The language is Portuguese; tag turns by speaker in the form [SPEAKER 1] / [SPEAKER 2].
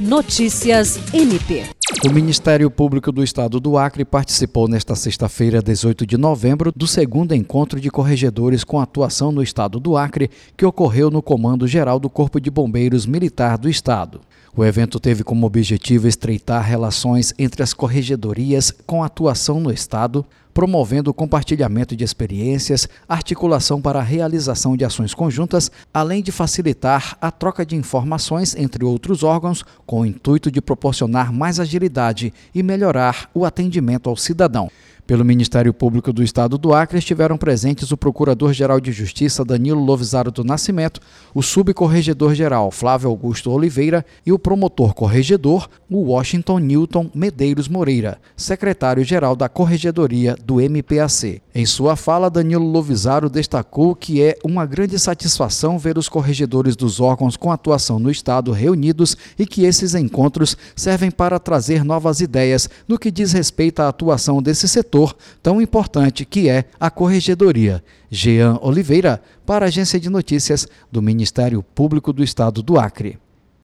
[SPEAKER 1] Notícias MP.
[SPEAKER 2] O Ministério Público do Estado do Acre participou nesta sexta-feira, 18 de novembro, do segundo encontro de corregedores com atuação no Estado do Acre, que ocorreu no Comando Geral do Corpo de Bombeiros Militar do Estado. O evento teve como objetivo estreitar relações entre as corregedorias com atuação no Estado, promovendo o compartilhamento de experiências, articulação para a realização de ações conjuntas, além de facilitar a troca de informações entre outros órgãos, com o intuito de proporcionar mais agilidade e melhorar o atendimento ao cidadão. Pelo Ministério Público do Estado do Acre estiveram presentes o Procurador-Geral de Justiça Danilo Lovisaro do Nascimento, o Subcorregedor-Geral Flávio Augusto Oliveira e o Promotor-Corregedor, Washington Newton Medeiros Moreira, Secretário-Geral da Corregedoria do MPAC. Em sua fala, Danilo Lovisaro destacou que é uma grande satisfação ver os corregedores dos órgãos com atuação no Estado reunidos e que esses encontros servem para trazer novas ideias no que diz respeito à atuação desse setor setor tão importante que é a Corregedoria. Jean Oliveira, para a Agência de Notícias do Ministério Público do Estado do Acre.